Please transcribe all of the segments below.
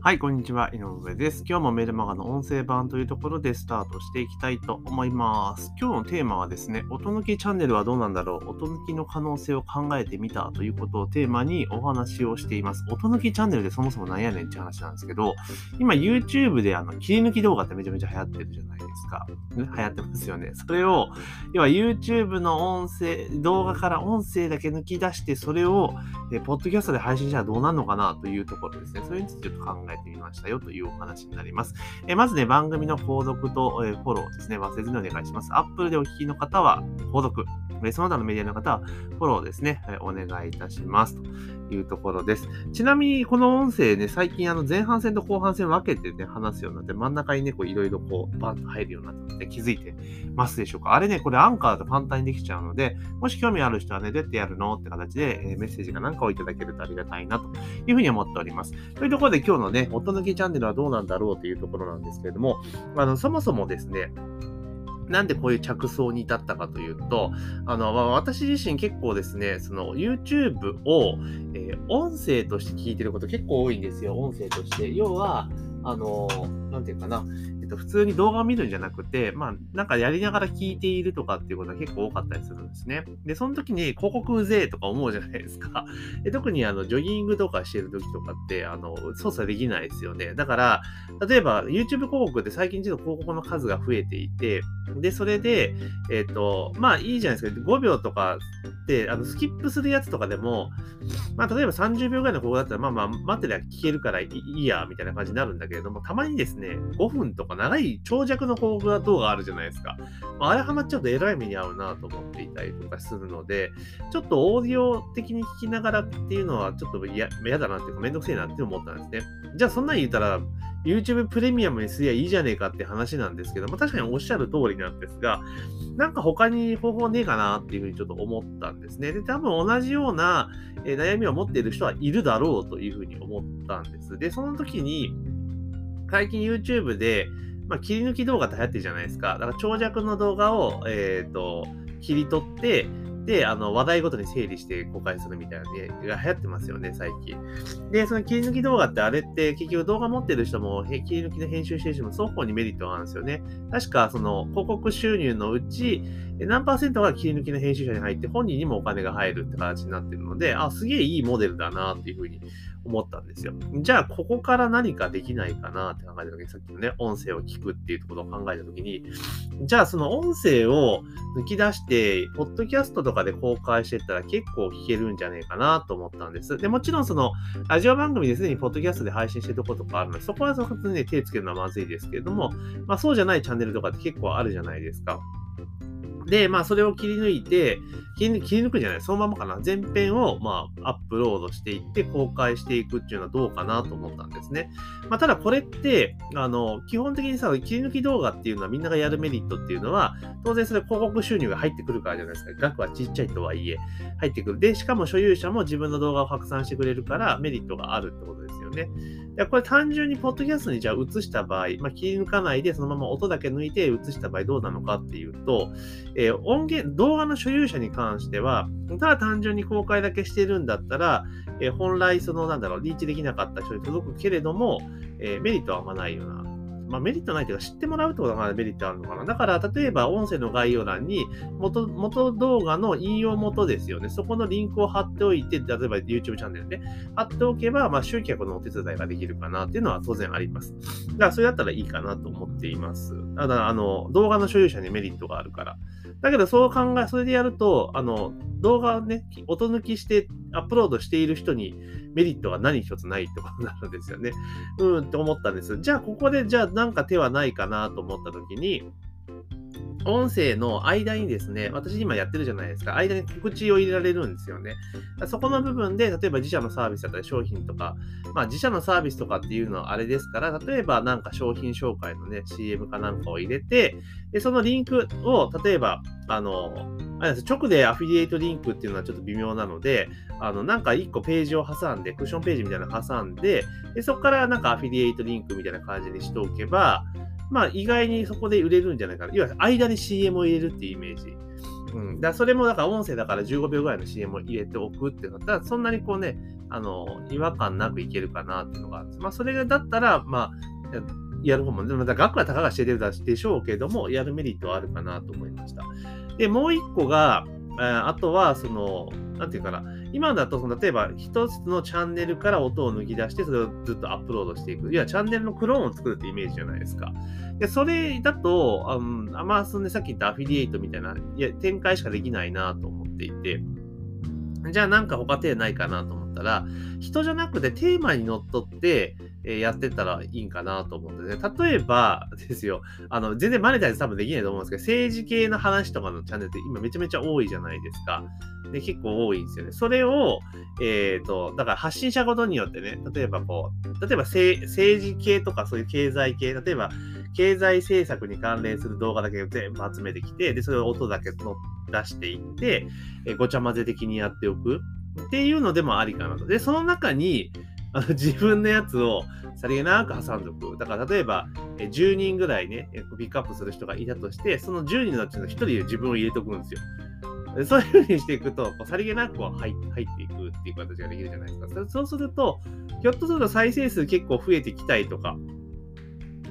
はい、こんにちは。井上です。今日もメルマガの音声版というところでスタートしていきたいと思います。今日のテーマはですね、音抜きチャンネルはどうなんだろう音抜きの可能性を考えてみたということをテーマにお話をしています。音抜きチャンネルでそもそもなんやねんって話なんですけど、今 YouTube であの切り抜き動画ってめちゃめちゃ流行ってるじゃないですか。流行ってますよね。それを、要は YouTube の音声、動画から音声だけ抜き出して、それを、えポッドキャストで配信したらどうなるのかなというところですね。それについてちょっと考ええてみましたよというお話になります。えまずね、番組の購読と、えフォローですね、忘れずにお願いします。Apple でお聞きの方は購読、その他のメディアの方はフォローですね、お願いいたします。というところです。ちなみに、この音声ね、最近あの前半戦と後半戦分けてね、話すようになって、真ん中にね、こういろいろこう、バンと入るようになったので、気づいてますでしょうか？あれね、これアンカーだと簡単にできちゃうので、もし興味ある人はね、どうやってやるのって形で、えメッセージかなんかをいただけるとありがたいなというふうに思っております。というところで今日のね、音抜きチャンネルはどうなんだろうというところなんですけれども、あの、そもそもですね、なんでこういう着想に至ったかというと、あの、まあ、私自身結構ですね、その YouTube を、えー、音声として聞いてること結構多いんですよ、音声として。要は、あの、なんていうかな、と、普通に動画を見るんじゃなくて、まあ、なんかやりながら聞いているとかっていうことが結構多かったりするんですね。で、その時に広告うぜえとか思うじゃないですか。で特にあの、ジョギングとかしてる時とかって、あの、操作できないですよね。だから、例えば YouTube 広告で最近ちょっと広告の数が増えていて、で、それで、えっ、ー、と、まあいいじゃないですか。5秒とかで、あの、スキップするやつとかでも、まあ例えば30秒ぐらいの広告だったら、まあまあ待ってりゃ聞けるからいいや、みたいな感じになるんだけれども、たまにですね、5分とか長い長尺の広告動画あるじゃないですか。まあ、あれハマっちゃうとえらい目に遭うなと思っていたりとかするので、ちょっとオーディオ的に聞きながらっていうのはちょっと嫌だなっていうかめんどくせえなって思ったんですね。じゃあそんなん言ったら、YouTube プレミアムにすりゃいいじゃねえかって話なんですけど、まあ、確かにおっしゃる通りなんですが、なんか他に方法ねえかなっていうふうにちょっと思ったんですね。で、多分同じような、悩みを持っている人はいるだろうというふうに思ったんです。で、その時に、最近 YouTube で、まあ、切り抜き動画って流行ってるじゃないですか。だから長尺の動画を、えっ、ー、と、切り取って、で、あの、話題ごとに整理して公開するみたいなね、が流行ってますよね、最近。で、その切り抜き動画ってあれって結局動画持ってる人も、切り抜きで編集してる人も双方にメリットがあるんですよね。確か、その広告収入のうち、何パーセントが切り抜きの編集者に入って、本人にもお金が入るって形になってるので、あ、すげえいいモデルだなっていうふうに思ったんですよ。じゃあ、ここから何かできないかなって考えた時に、さっきのね、音声を聞くっていうころを考えた時に、じゃあ、その音声を抜き出して、ポッドキャストとかで公開してったら結構聞けるんじゃねえかなと思ったんです。で、もちろんその、ラジオ番組ですでにポッドキャストで配信してるとことかあるので、そこはそこでね、手つけるのはまずいですけれども、まあそうじゃないチャンネルとかって結構あるじゃないですか。で、まあ、それを切り抜いて、切り抜くんじゃない、そのままかな。前編を、まあ、アップロードしていって、公開していくっていうのはどうかなと思ったんですね。まあ、ただこれって、あの、基本的にさ、切り抜き動画っていうのはみんながやるメリットっていうのは、当然それ広告収入が入ってくるからじゃないですか。額はちっちゃいとはいえ、入ってくる。で、しかも所有者も自分の動画を拡散してくれるからメリットがあるってことですよね。やこれ単純にポッドキャストにじゃあ映した場合、まあ、切り抜かないでそのまま音だけ抜いて映した場合どうなのかっていうと、えー、音源、動画の所有者に関しては、ただ単純に公開だけしてるんだったら、えー、本来そのなんだろう、リーチできなかった人に届くけれども、えー、メリットはあんまないようなまあ、メリットないというか知ってもらうってことがメリットあるのかな。だから、例えば音声の概要欄に元、元動画の引用元ですよね。そこのリンクを貼っておいて、例えば YouTube チャンネルで、貼っておけば、まあ、集客のお手伝いができるかなっていうのは当然あります。だから、それだったらいいかなと思っています。ただ、あの、動画の所有者にメリットがあるから。だけど、そう考え、それでやると、あの、動画をね、音抜きしてアップロードしている人にメリットが何一つないってことになるんですよね。うんって思ったんです。じゃあ、ここで、じゃあ、なんか手はないかなと思った時に、音声の間にですね、私今やってるじゃないですか、間に告知を入れられるんですよね。そこの部分で、例えば自社のサービスだったり商品とか、まあ自社のサービスとかっていうのはあれですから、例えばなんか商品紹介のね、CM かなんかを入れて、でそのリンクを、例えば、あの、あれです直でアフィリエイトリンクっていうのはちょっと微妙なので、あの、なんか1個ページを挟んで、クッションページみたいなの挟んで、でそこからなんかアフィリエイトリンクみたいな感じにしておけば、まあ意外にそこで売れるんじゃないかな。いわゆる間に CM を入れるっていうイメージ。うん。だそれもだから音声だから15秒ぐらいの CM を入れておくってなったら、そんなにこうね、あの、違和感なくいけるかなっていうのがある。まあ、それだったら、まあ、やる方も、でも額はたかが知れるでしょうけども、やるメリットはあるかなと思いました。で、もう一個が、あとは、その、なんていうかな、今だと、例えば一つのチャンネルから音を抜き出して、それをずっとアップロードしていく。いや、チャンネルのクローンを作るってイメージじゃないですか。で、それだと、あまあ、そのね、さっき言ったアフィリエイトみたいな、いや、展開しかできないなと思っていて、じゃあなんか他手ないかなと思ったら、人じゃなくてテーマにのっとって、えやってたらいいんかなと思ってね。例えば ですよ、あの、全然マネタイズ多分できないと思うんですけど、政治系の話とかのチャンネルって今めちゃめちゃ多いじゃないですか。で、結構多いんですよね。それを、えっ、ー、と、だから発信者ごとによってね、例えばこう、例えば政治系とかそういう経済系、例えば経済政策に関連する動画だけ全部集めてきて、で、それを音だけの出していって、え、ごちゃ混ぜ的にやっておくっていうのでもありかなと。で、その中に、あの自分のやつをさりげなく挟んでおく。だから例えば、10人ぐらいね、ピックアップする人がいたとして、その10人のうちの1人で自分を入れておくんですよ。そういうふうにしていくと、こうさりげなくこう入っていくっていう形ができるじゃないですか。そうすると、ひょっとすると再生数結構増えてきたりとか、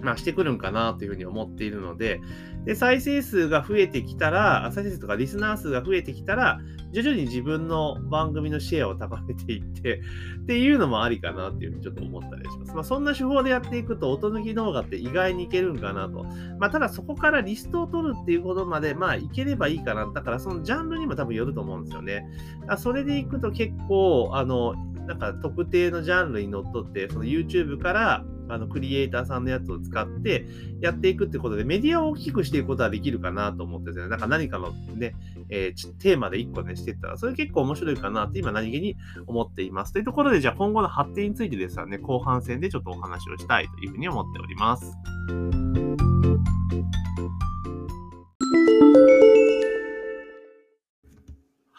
まあ、してくるんかなというふうに思っているので、で、再生数が増えてきたら、再生数とかリスナー数が増えてきたら、徐々に自分の番組のシェアを高めていって、っていうのもありかなっていうふうにちょっと思ったりします。まあ、そんな手法でやっていくと、音抜き動画って意外にいけるんかなと。まあ、ただそこからリストを取るっていうことまで、まあ、いければいいかな。だからそのジャンルにも多分よると思うんですよね。それでいくと結構、あの、なんか特定のジャンルにのっとって、その YouTube からあのクリエイターさんのやつを使ってやっていくってことで、メディアを大きくしていくことはできるかなと思ってですね、なんか何かのね、えー、テーマで1個ね、していったら、それ結構面白いかなって今何気に思っています。というところで、じゃあ今後の発展についてですね、後半戦でちょっとお話をしたいというふうに思っております。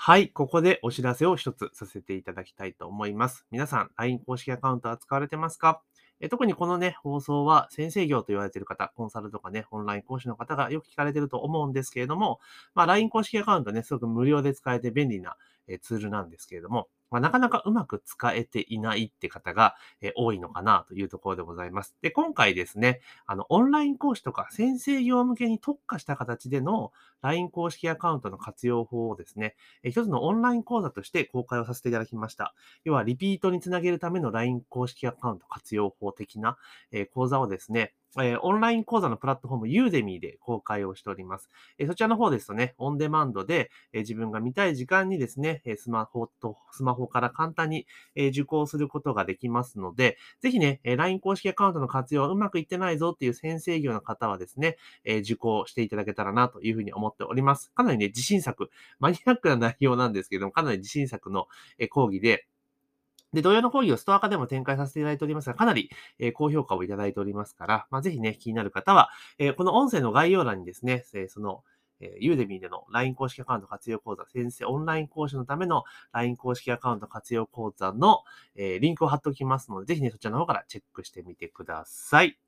はい、ここでお知らせを一つさせていただきたいと思います。皆さん、LINE 公式アカウントは使われてますか？え特にこのね、放送は先生業と言われている方、コンサルとかね、オンライン講師の方がよく聞かれてると思うんですけれども、まあ、LINE 公式アカウントね、すごく無料で使えて便利なツールなんですけれども、まあ、なかなかうまく使えていないって方が、え多いのかなというところでございます。で、今回ですね、あの、オンライン講師とか先生業向けに特化した形での LINE 公式アカウントの活用法をですね、え一つのオンライン講座として公開をさせていただきました。要は、リピートにつなげるための LINE 公式アカウント活用法的な、え講座をですね、えー、オンライン講座のプラットフォームユーデミーで公開をしております。えー、そちらの方ですとね、オンデマンドで、えー、自分が見たい時間にですね、えスマホと、スマホから簡単に、え受講することができますので、ぜひね、え LINE 公式アカウントの活用はうまくいってないぞっていう先生業の方はですね、え受講していただけたらなというふうに思っております。かなりね、自信作、マニアックな内容なんですけども、かなり自信作のえ講義で、で、同様の講義をストア化でも展開させていただいておりますが、かなり、え、高評価をいただいておりますから、まあ、ぜひね、気になる方は、え、この音声の概要欄にですね、え、その、え、ユーデミーでの LINE 公式アカウント活用講座、先生オンライン講師のための LINE 公式アカウント活用講座の、え、リンクを貼っておきますので、ぜひね、そちらの方からチェックしてみてください。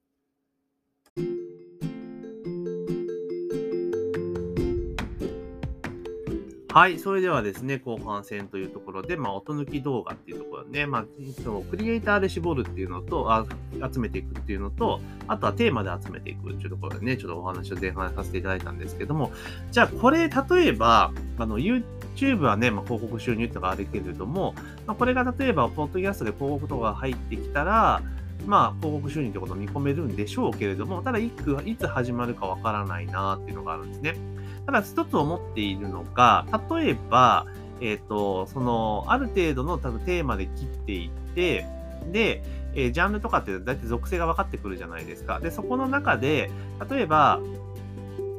はい。それではですね、後半戦というところで、まあ、音抜き動画っていうところね、まあ、そのクリエイターで絞るっていうのとあ、集めていくっていうのと、あとはテーマで集めていくっていうところでね、ちょっとお話を前半させていただいたんですけども、じゃあこれ、例えば、あの、YouTube はね、まあ、広告収入とかあるけれども、まあ、これが例えば、ポッドキャストで広告とか入ってきたら、まあ、広告収入ってことを見込めるんでしょうけれども、ただいつ、いつ始まるかわからないなっていうのがあるんですね。ただ一つ思っているのが、例えば、えっ、ー、と、その、ある程度の多分テーマで切っていって、で、えー、ジャンルとかって大体属性が分かってくるじゃないですか。で、そこの中で、例えば、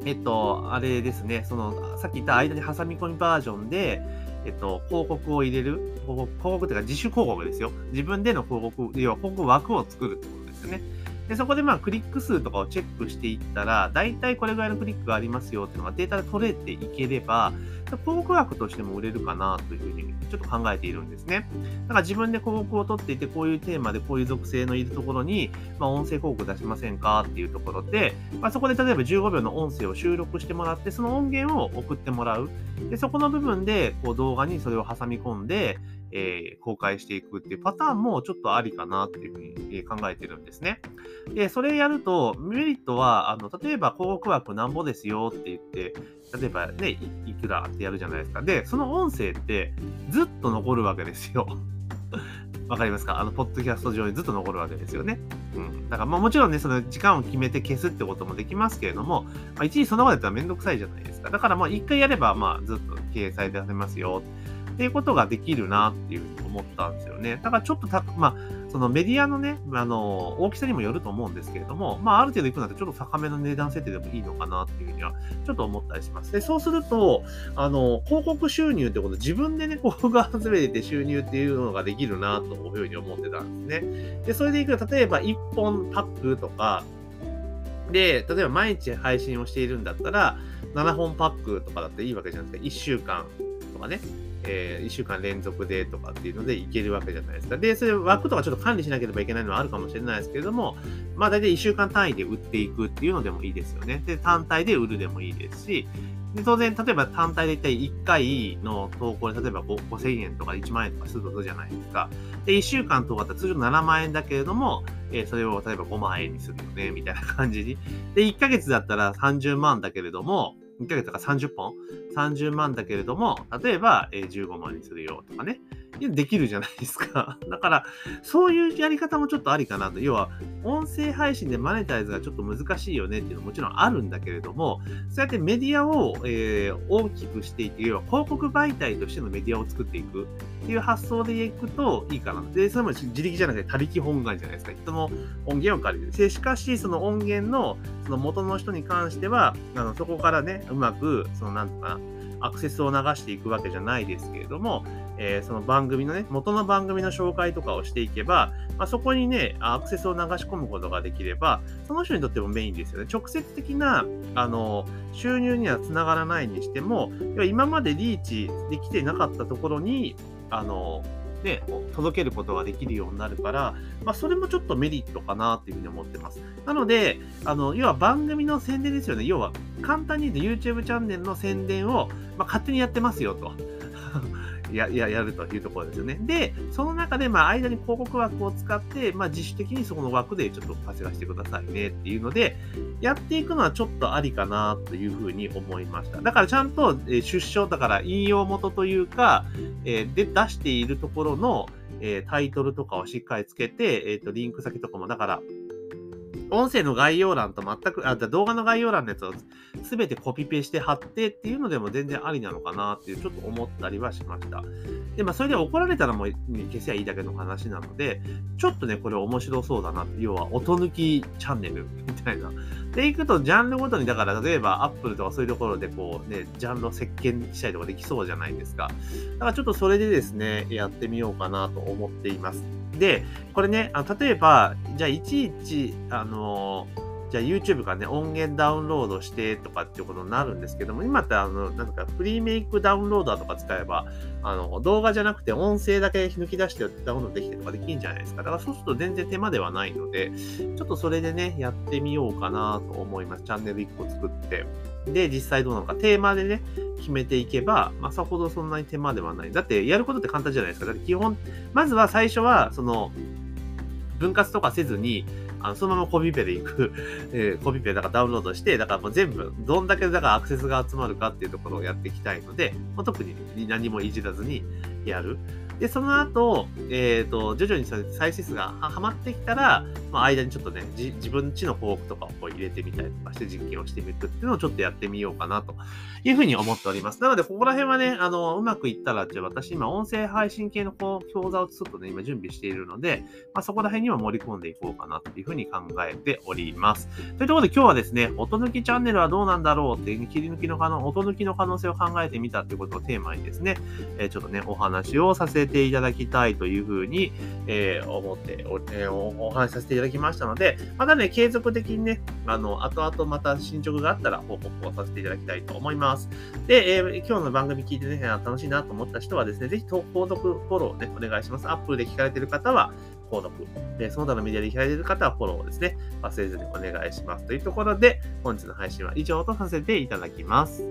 えっと、あれですね、その、さっき言った間に挟み込みバージョンで、えっと、広告を入れる、広告、広告というか自主広告ですよ。自分での広告、要は広告枠を作るってことですよね。で、そこでまあクリック数とかをチェックしていったら、大体これぐらいのクリックがありますよっていうのがデータで取れていければ、広告枠としても売れるかなというふうにちょっと考えているんですね。だから自分で広告を取っていて、こういうテーマでこういう属性のいるところに、まあ、音声広告出しませんかっていうところで、まあ、そこで例えば15秒の音声を収録してもらって、その音源を送ってもらう。で、そこの部分でこう動画にそれを挟み込んで、えー、公開していくっていうパターンもちょっとありかなっていうふうに考えてるんですね。で、それやると、メリットは、あの、例えば広告枠なんぼですよって言って、例えばねい、くらってやるじゃないですか。で、その音声ってずっと残るわけですよ。わかりますか？あの、ポッドキャスト上にずっと残るわけですよね。うん。だから、まあもちろんね、その時間を決めて消すってこともできますけれども、まあ一時その場でやったらめんどくさいじゃないですか。だからまあ一回やれば、まあずっと掲載出せますよ。っていうことができるなっていうふうに思ったんですよね。だからちょっとた、まあ、そのメディアのね、あの、大きさにもよると思うんですけれども、まあ、ある程度いくなってちょっと高めの値段設定でもいいのかなっていうふうには、ちょっと思ったりします。で、そうすると、あの、広告収入ってこと、自分でね、広告集めて収入っていうのができるなというふうに思ってたんですね。で、それでいくと、例えば1本パックとか、で、例えば毎日配信をしているんだったら、7本パックとかだっていいわけじゃないですか。1週間とかね。えー、1週間連続でとかっていうのでいけるわけじゃないですか。で、それ枠とかちょっと管理しなければいけないのはあるかもしれないですけれども、まあ大体1週間単位で売っていくっていうのでもいいですよね。で、単体で売るでもいいですし、で当然、例えば単体で一体1回の投稿で、例えば5000円とか1万円とかするとじゃないですか。で、1週間とかだったら通常7万円だけれども、えー、それを例えば5万円にするよね、みたいな感じに。で、1ヶ月だったら30万だけれども、2ヶ月とか30本 ?30 万だけれども、例えば、え15万にするよとかね。できるじゃないですか。だから、そういうやり方もちょっとありかなと。要は、音声配信でマネタイズがちょっと難しいよねっていうのももちろんあるんだけれども、そうやってメディアを、えー、大きくしていって、要は広告媒体としてのメディアを作っていくっていう発想でいくといいかな。で、それも自力じゃなくて他力本願じゃないですか。人の音源を借りる。で、しかし、その音源のその元の人に関しては、あのそこからね、うまく、そのなんとかな、アクセスを流していくわけじゃないですけれども、えー、その番組のね、元の番組の紹介とかをしていけば、まあ、そこにね、アクセスを流し込むことができれば、その人にとってもメインですよね。直接的な、あの、収入にはつながらないにしても、今までリーチできてなかったところに、あの、ね、届けることができるようになるから、まあ、それもちょっとメリットかなっていうふうに思ってます。なので、あの、要は番組の宣伝ですよね。要は、簡単に言うと YouTube チャンネルの宣伝を、まあ、勝手にやってますよと。やややるというところですよね。で、その中で、まあ、間に広告枠を使って、まあ、自主的にそこの枠でちょっと稼がしてくださいねっていうので、やっていくのはちょっとありかなというふうに思いました。だからちゃんと、え、出生、だから引用元というか、え、で出しているところの、え、タイトルとかをしっかりつけて、えっ、と、リンク先とかも、だから、音声の概要欄と全く、あ、動画の概要欄のやつを全てコピペして貼ってっていうのでも全然ありなのかなっていうちょっと思ったりはしました。で、まあそれで怒られたらもう消せばいいだけの話なので、ちょっとね、これ面白そうだなって、要は音抜きチャンネルみたいな。で、いくとジャンルごとに、だから例えば Apple とかそういうところでこうね、ジャンルを席巻したりとかできそうじゃないですか。だからちょっとそれでですね、やってみようかなと思っています。で、これね、あ例えば、じゃあいちいち、あのじゃあ YouTube からね、音源ダウンロードしてとかっていうことになるんですけども、今ってあの、なんかフリーメイクダウンローダーとか使えば、あの、動画じゃなくて音声だけ抜き出してダウンロードできてとかできるんじゃないですか。だからそうすると全然手間ではないので、ちょっとそれでね、やってみようかなと思います。チャンネル1個作って。で、実際どうなのか、テーマでね、決めていけば、まあ、さほどそんなに手間ではない。だって、やることって簡単じゃないですか。だって基本、まずは最初は、その、分割とかせずに、あのそのままコピペでいく、えー、コピペだからダウンロードして、だからもう全部、どんだけだからアクセスが集まるかっていうところをやっていきたいので、まあ、特に何もいじらずにやる。で、その後、えっ、ー、と、徐々に再生数がはまってきたら、まあ、間にちょっとね、自分ちのフォークとかをこう入れてみたりとかして実験をしてみるっていうのをちょっとやってみようかなというふうに思っております。なので、ここら辺はね、あの、うまくいったら、じゃあ私今、音声配信系のこう講座をちょっとね、今準備しているので、まあ、そこら辺には盛り込んでいこうかなというふうに考えております。というところで今日はですね、音抜きチャンネルはどうなんだろうっていう、切り抜きの可能、音抜きの可能性を考えてみたということをテーマにですね、えー、ちょっとね、お話をさせていただきたいというふうに、えー、思ってお、えー、お話しさせていただきただきましたので、またね、継続的にね、あの、後々また進捗があったら報告をさせていただきたいと思います。で、えー、今日の番組聞いてね、楽しいなと思った人はですね、ぜひ購読、フォローね、お願いします。Apple で聞かれてる方は、購読。で、その他のメディアで聞かれている方はフォローをですね。忘れずにお願いします。というところで、本日の配信は以上とさせていただきます。